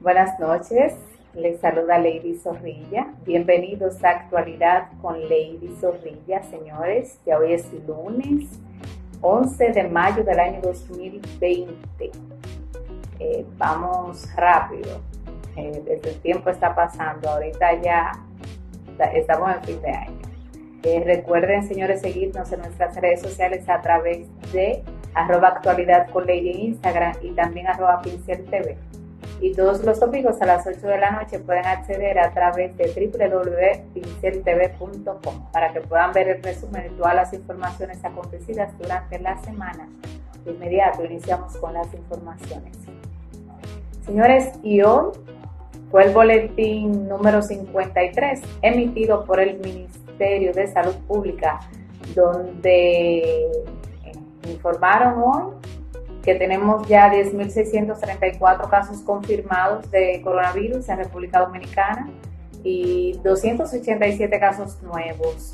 Buenas noches, les saluda Lady Zorrilla. Bienvenidos a Actualidad con Lady Zorrilla, señores. Ya hoy es lunes 11 de mayo del año 2020. Eh, vamos rápido. Eh, desde el tiempo está pasando. Ahorita ya estamos en fin de año. Eh, recuerden, señores, seguirnos en nuestras redes sociales a través de arroba actualidad con Lady en Instagram y también arroba pincel TV. Y todos los domingos a las 8 de la noche pueden acceder a través de www.pinceltv.com para que puedan ver el resumen de todas las informaciones acontecidas durante la semana. De inmediato iniciamos con las informaciones. Señores, y hoy fue el boletín número 53 emitido por el Ministerio de Salud Pública, donde informaron hoy que tenemos ya 10.634 casos confirmados de coronavirus en República Dominicana y 287 casos nuevos,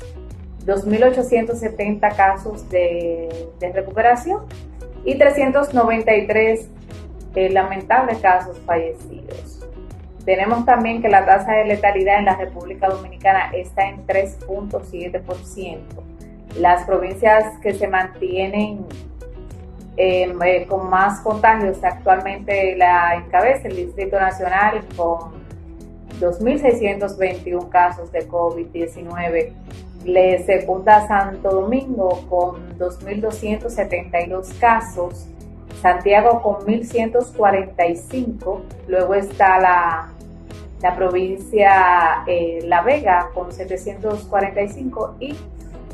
2.870 casos de, recuperación y 393 eh, lamentables casos fallecidos. Tenemos también que la tasa de letalidad en la República Dominicana está en 3.7%. Las provincias que se mantienen em, eh, con más contagios actualmente la encabeza el Distrito Nacional con 2.621 casos de COVID-19. Le secunda Santo Domingo con 2.272 casos. Santiago con 1.145. Luego está la la provincia eh, La Vega con 745 y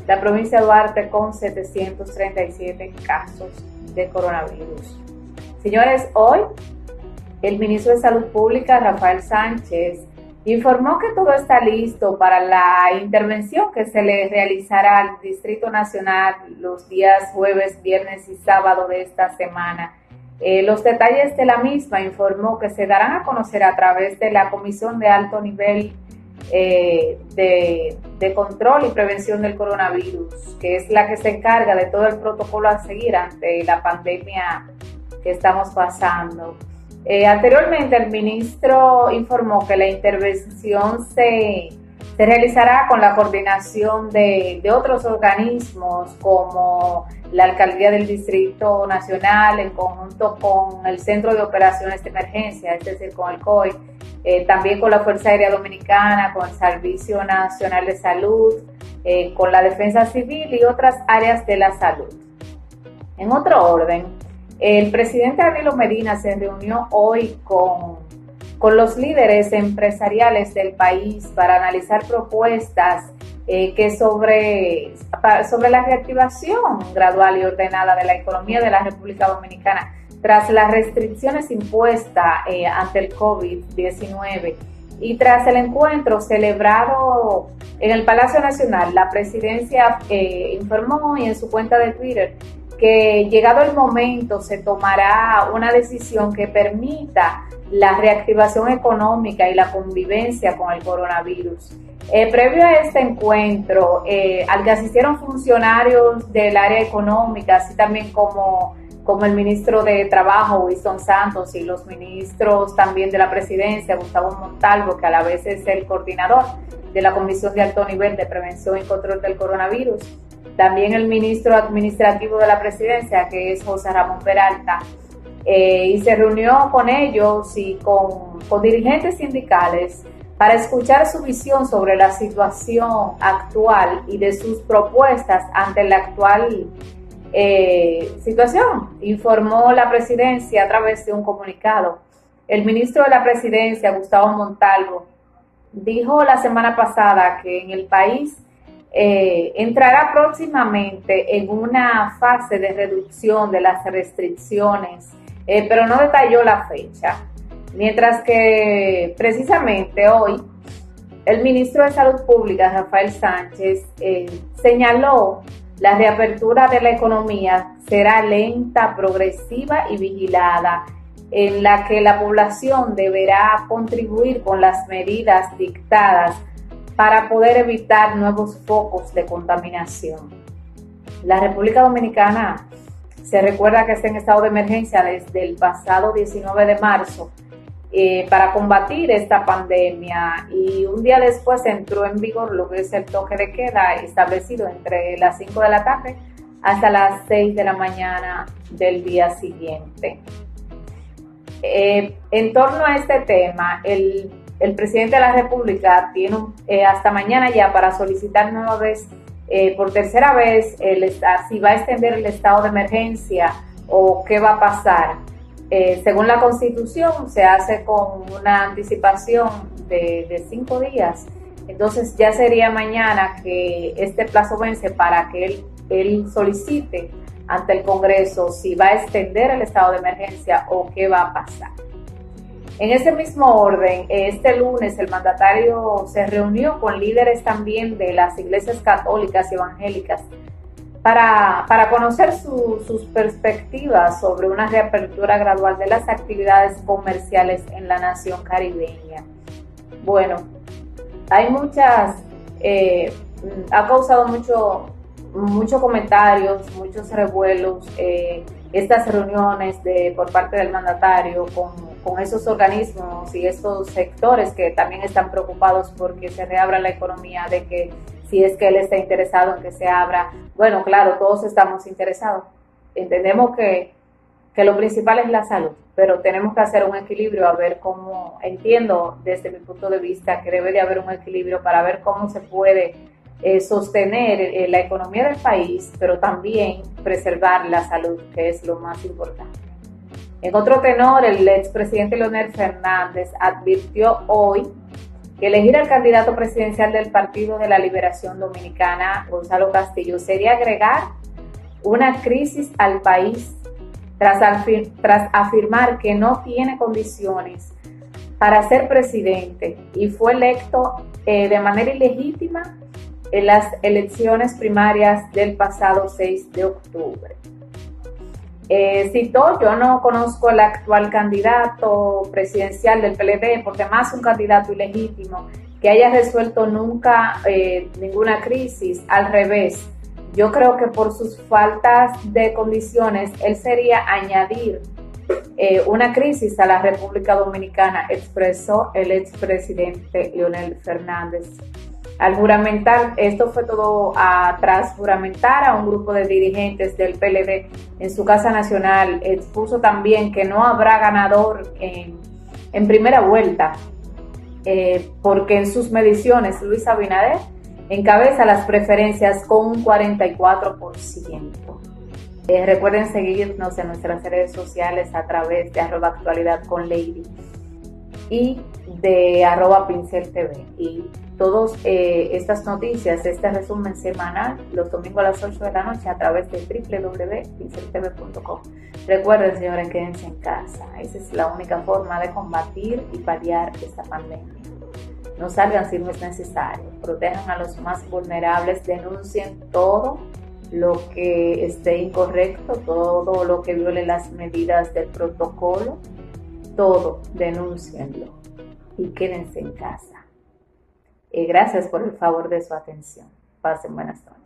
la provincia Duarte con 737 casos de coronavirus. Señores, hoy el ministro de Salud Pública, Rafael Sánchez, informó que todo está listo para la intervención que se le realizará al Distrito Nacional los días jueves, viernes y sábado de esta semana eh, los detalles de la misma informó que se darán a conocer a través de la Comisión de Alto Nivel eh, de, de, Control y Prevención del Coronavirus, que es la que se encarga de todo el protocolo a seguir ante la pandemia que estamos pasando. Eh, anteriormente, el ministro informó que la intervención se se realizará con la coordinación de, otros organismos como la Alcaldía del Distrito Nacional en conjunto con el Centro de Operaciones de Emergencia, es decir, con el COI, eh, también con la Fuerza Aérea Dominicana, con el Servicio Nacional de Salud, eh, con la Defensa Civil y otras áreas de la salud. En otro orden, el presidente Danilo Medina se reunió hoy con con los líderes empresariales del país para analizar propuestas eh, que sobre, sobre la reactivación gradual y ordenada de la economía de la República Dominicana tras las restricciones impuestas eh, ante el COVID-19 y tras el encuentro celebrado en el Palacio Nacional, la presidencia eh, informó y en su cuenta de Twitter que llegado el momento se tomará una decisión que permita la reactivación económica y la convivencia con el coronavirus. Eh, previo a este encuentro, eh, al que asistieron funcionarios del área económica, así también como, como el ministro de Trabajo, Winston Santos, y los ministros también de la presidencia, Gustavo Montalvo, que a la vez es el coordinador de la Comisión de Alto Nivel de Prevención y Control del Coronavirus, también el ministro administrativo de la presidencia, que es José Ramón Peralta, eh, y se reunió con ellos y con, dirigentes sindicales para escuchar su visión sobre la situación actual y de sus propuestas ante la actual eh, situación, informó la presidencia a través de un comunicado. El ministro de la presidencia, Gustavo Montalvo, dijo la semana pasada que en el país eh, entrará próximamente en una fase de reducción de las restricciones eh, pero no detalló la fecha. Mientras que precisamente hoy el ministro de Salud Pública, Rafael Sánchez, eh, señaló la reapertura de la economía será lenta, progresiva y vigilada, en la que la población deberá contribuir con las medidas dictadas para poder evitar nuevos focos de contaminación. La República Dominicana se recuerda que está en estado de emergencia desde el pasado 19 de marzo eh, para combatir esta pandemia y un día después entró en vigor lo que es el toque de queda establecido entre las 5 de la tarde hasta las 6 de la mañana del día siguiente. Eh, en torno a este tema, el, presidente de la República tiene eh, hasta mañana ya para solicitar nueva vez, por tercera vez, el, si va a extender el estado de emergencia o qué va a pasar. Eh, según la Constitución, se hace con una anticipación de, cinco días. Entonces ya sería mañana que este plazo vence para que él, él solicite ante el Congreso si va a extender el estado de emergencia o qué va a pasar. En ese mismo orden, este lunes el mandatario se reunió con líderes también de las iglesias católicas y evangélicas para, conocer sus perspectivas sobre una reapertura gradual de las actividades comerciales en la nación caribeña. Bueno, hay muchas, eh, ha causado mucho, muchos comentarios, muchos revuelos, eh, estas reuniones de, por parte del mandatario con, con esos organismos y esos sectores que también están preocupados porque se reabra la economía, de que si es que él está interesado en que se abra. Bueno, claro, todos estamos interesados. Entendemos que, lo principal es la salud, pero tenemos que hacer un equilibrio a ver cómo, entiendo desde mi punto de vista que debe de haber un equilibrio para ver cómo se puede eh, sostener eh, la economía del país, pero también preservar la salud, que es lo más importante. En otro tenor, el expresidente Leonel Fernández advirtió hoy elegir al candidato presidencial del Partido de la Liberación Dominicana, Gonzalo Castillo, sería agregar una crisis al país tras, afirmar que no tiene condiciones para ser presidente y fue electo eh, de manera ilegítima en las elecciones primarias del pasado 6 de octubre. Eh, citó, yo no conozco al actual candidato presidencial del PLD, porque más un candidato ilegítimo que haya resuelto nunca eh, ninguna crisis, al revés. Yo creo que por sus faltas de condiciones, él sería añadir eh, una crisis a la República Dominicana, expresó el expresidente Leonel Fernández. Al juramentar, esto fue todo a, tras juramentar a un grupo de dirigentes del PLD en su Casa Nacional, expuso también que no habrá ganador en, primera vuelta, eh, porque en sus mediciones Luis Abinader encabeza las preferencias con un 44%. Eh, recuerden seguirnos en nuestras redes sociales a través de arroba actualidad con Lady y de arroba pincel TV. Todas eh, estas noticias, este resumen semanal, los domingos a las 8 de la noche a través de www.pinceltv.com. Recuerden, señores, quédense en casa. Esa es la única forma de combatir y paliar esta pandemia. No salgan si no es necesario. Protejan a los más vulnerables. Denuncien todo lo que esté incorrecto, todo lo que viole las medidas del protocolo. Todo, denúncienlo y quédense en casa gracias por el favor de su atención. Pasen buenas noches.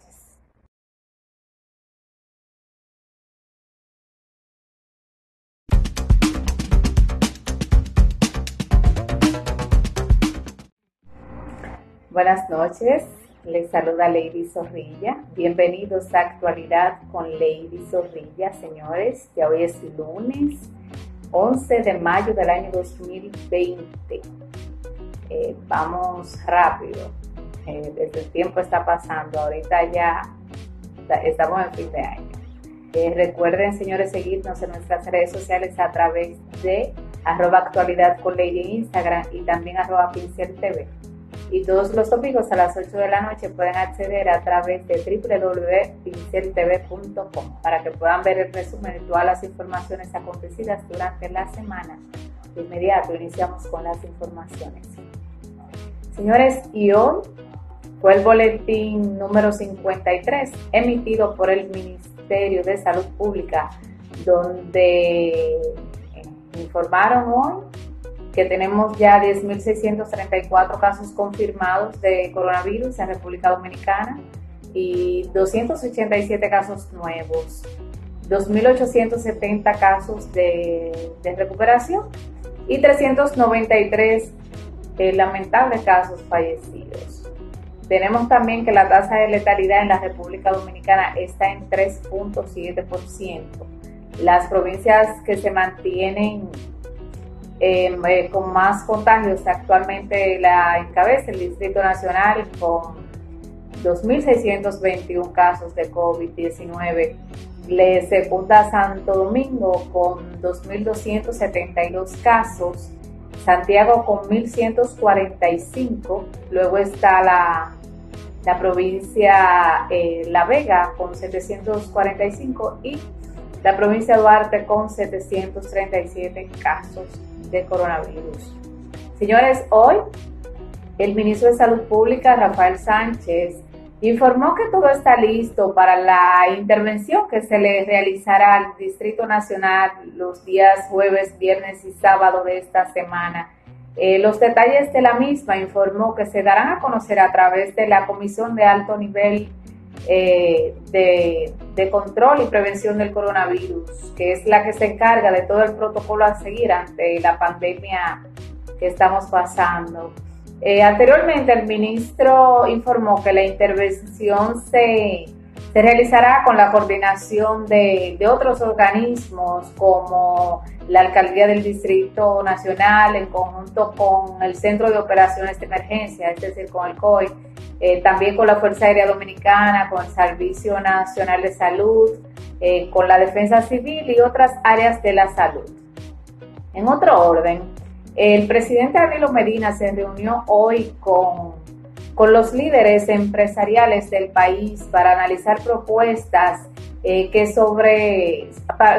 Buenas noches, les saluda Lady Zorrilla. Bienvenidos a Actualidad con Lady Zorrilla, señores. Ya hoy es lunes 11 de mayo del año 2020. Eh, vamos rápido. Eh, desde el tiempo está pasando, ahorita ya estamos en fin de año. Eh, recuerden, señores, seguirnos en nuestras redes sociales a través de arroba actualidad con ley en Instagram y también arroba pincel TV. Y todos los domingos a las 8 de la noche pueden acceder a través de www.pinceltv.com para que puedan ver el resumen de todas las informaciones acontecidas durante la semana. De inmediato iniciamos con las informaciones. Señores, y hoy fue el boletín número 53 emitido por el Ministerio de Salud Pública, donde eh, informaron hoy que tenemos ya 10.634 casos confirmados de coronavirus en República Dominicana y 287 casos nuevos, 2.870 casos de, de recuperación y 393 eh, lamentables casos fallecidos. Tenemos también que la tasa de letalidad en la República Dominicana está en 3.7%. Las provincias que se mantienen em, eh, con más contagios actualmente la encabeza el Distrito Nacional con 2.621 casos de COVID-19. Le segunda Santo Domingo con 2.272 casos, Santiago con 1.145, luego está la, la provincia eh, La Vega con 745 y la provincia Duarte con 737 casos de coronavirus. Señores, hoy el ministro de Salud Pública, Rafael Sánchez, informó que todo está listo para la intervención que se le realizará al Distrito Nacional los días jueves, viernes y sábado de esta semana. Eh, los detalles de la misma informó que se darán a conocer a través de la Comisión de Alto Nivel eh, de, de, Control y Prevención del Coronavirus, que es la que se encarga de todo el protocolo a seguir ante la pandemia que estamos pasando. Eh, anteriormente, el ministro informó que la intervención se, realizará con la coordinación de, otros organismos como la Alcaldía del Distrito Nacional en conjunto con el Centro de Operaciones de Emergencia, es decir, con el COI, eh, también con la Fuerza Aérea Dominicana, con el Servicio Nacional de Salud, eh, con la Defensa Civil y otras áreas de la salud. En otro orden, el presidente Danilo Medina se reunió hoy con, con los líderes empresariales del país para analizar propuestas eh, que sobre,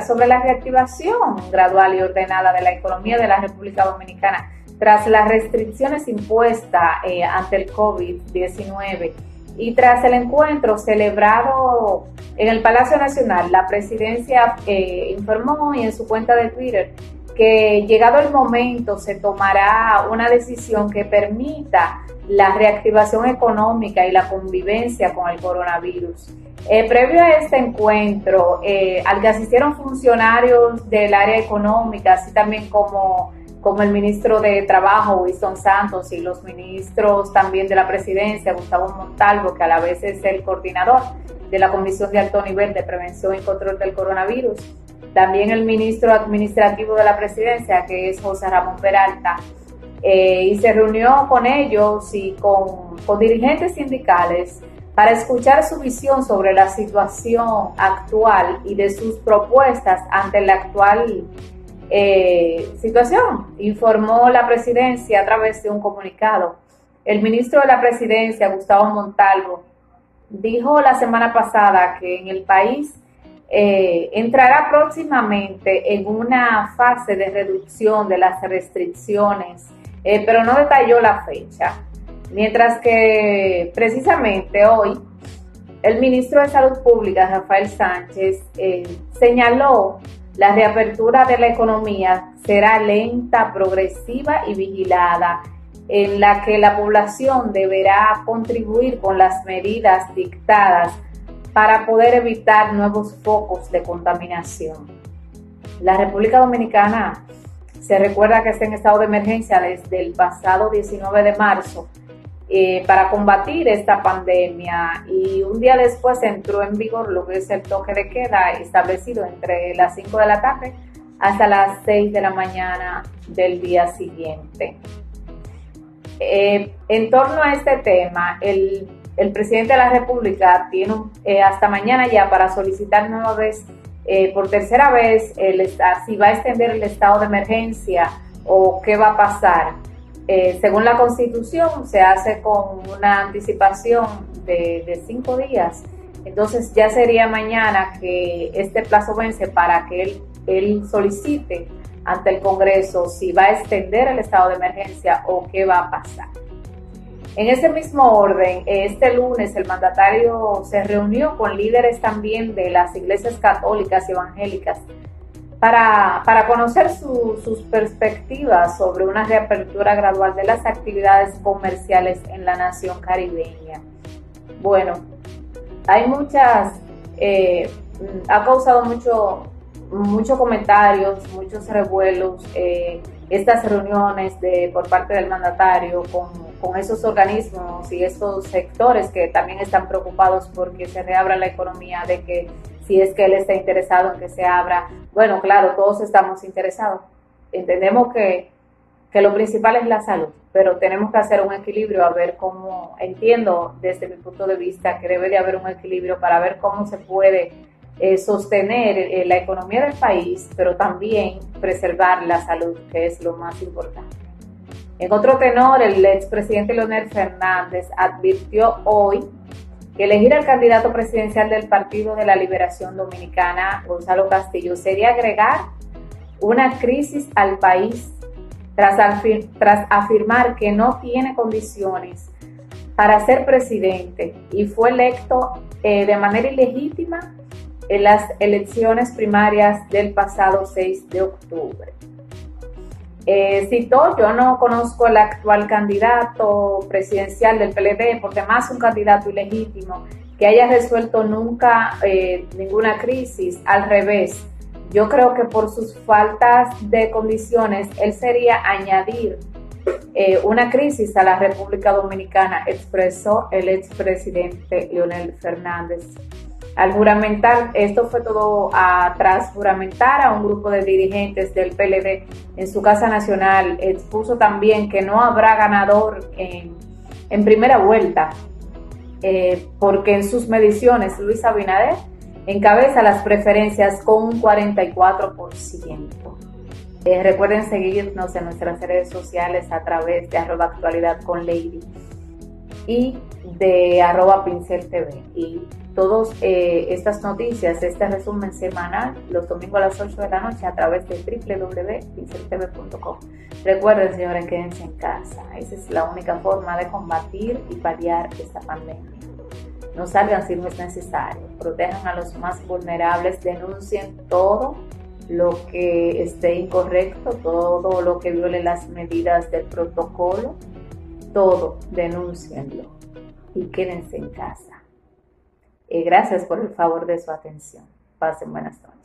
sobre la reactivación gradual y ordenada de la economía de la República Dominicana tras las restricciones impuestas eh, ante el COVID-19 y tras el encuentro celebrado en el Palacio Nacional, la presidencia eh, informó y en su cuenta de Twitter que llegado el momento se tomará una decisión que permita la reactivación económica y la convivencia con el coronavirus. Eh, previo a este encuentro, eh, al que asistieron funcionarios del área económica, así también como, como el ministro de Trabajo, Winston Santos, y los ministros también de la presidencia, Gustavo Montalvo, que a la vez es el coordinador de la Comisión de Alto Nivel de Prevención y Control del Coronavirus, también el ministro administrativo de la presidencia, que es José Ramón Peralta, eh, y se reunió con ellos y con, dirigentes sindicales para escuchar su visión sobre la situación actual y de sus propuestas ante la actual eh, situación, informó la presidencia a través de un comunicado. El ministro de la presidencia, Gustavo Montalvo, dijo la semana pasada que en el país eh, entrará próximamente en una fase de reducción de las restricciones, eh, pero no detalló la fecha. Mientras que precisamente hoy el ministro de Salud Pública, Rafael Sánchez, eh, señaló la reapertura de la economía será lenta, progresiva y vigilada, en la que la población deberá contribuir con las medidas dictadas para poder evitar nuevos focos de contaminación. La República Dominicana se recuerda que está en estado de emergencia desde el pasado 19 de marzo eh, para combatir esta pandemia y un día después entró en vigor lo que es el toque de queda establecido entre las 5 de la tarde hasta las 6 de la mañana del día siguiente. Eh, en torno a este tema, el el presidente de la República tiene eh, hasta mañana ya para solicitar nueva vez, eh, por tercera vez, si va a extender el estado de emergencia o qué va a pasar. Eh, según la Constitución, se hace con una anticipación de, cinco días. Entonces ya sería mañana que este plazo vence para que él solicite ante el Congreso si va a extender el estado de emergencia o qué va a pasar. En ese mismo orden, este lunes el mandatario se reunió con líderes también de las iglesias católicas y evangélicas para, conocer sus perspectivas sobre una reapertura gradual de las actividades comerciales en la nación caribeña. Bueno, hay muchas, eh, ha causado mucho, muchos comentarios, muchos revuelos, eh, estas reuniones de, por parte del mandatario con, con, esos organismos y esos sectores que también están preocupados porque se reabra la economía, de que si es que él está interesado en que se abra, bueno, claro, todos estamos interesados. Entendemos que, que lo principal es la salud, pero tenemos que hacer un equilibrio a ver cómo, entiendo desde mi punto de vista que debe de haber un equilibrio para ver cómo se puede eh, sostener eh, la economía del país, pero también preservar la salud, que es lo más importante. En otro tenor, el expresidente Leonel Fernández advirtió hoy que elegir al candidato presidencial del Partido de la Liberación Dominicana, Gonzalo Castillo, sería agregar una crisis al país tras, afirmar que no tiene condiciones para ser presidente y fue electo eh, de manera ilegítima en las elecciones primarias del pasado 6 de octubre. Eh, citó, yo no conozco al actual candidato presidencial del PLD, porque más un candidato ilegítimo que haya resuelto nunca eh, ninguna crisis, al revés. Yo creo que por sus faltas de condiciones, él sería añadir eh, una crisis a la República Dominicana, expresó el expresidente Leonel Fernández. Al juramentar, esto fue todo a, tras juramentar a un grupo de dirigentes del PLD en su Casa Nacional, expuso también que no habrá ganador en, primera vuelta, eh, porque en sus mediciones Luis Abinader encabeza las preferencias con un 44%. Eh, recuerden seguirnos en nuestras redes sociales a través de arroba actualidad con Lady y de arroba pincel TV. Todas eh, estas noticias, este resumen semanal, los domingos a las 8 de la noche a través de www.pinceltv.com. Recuerden, señores, quédense en casa. Esa es la única forma de combatir y paliar esta pandemia. No salgan si no es necesario. Protejan a los más vulnerables. Denuncien todo lo que esté incorrecto, todo lo que viole las medidas del protocolo. Todo, denúncienlo y quédense en casa. Y gracias por el favor de su atención. Pasen buenas noches.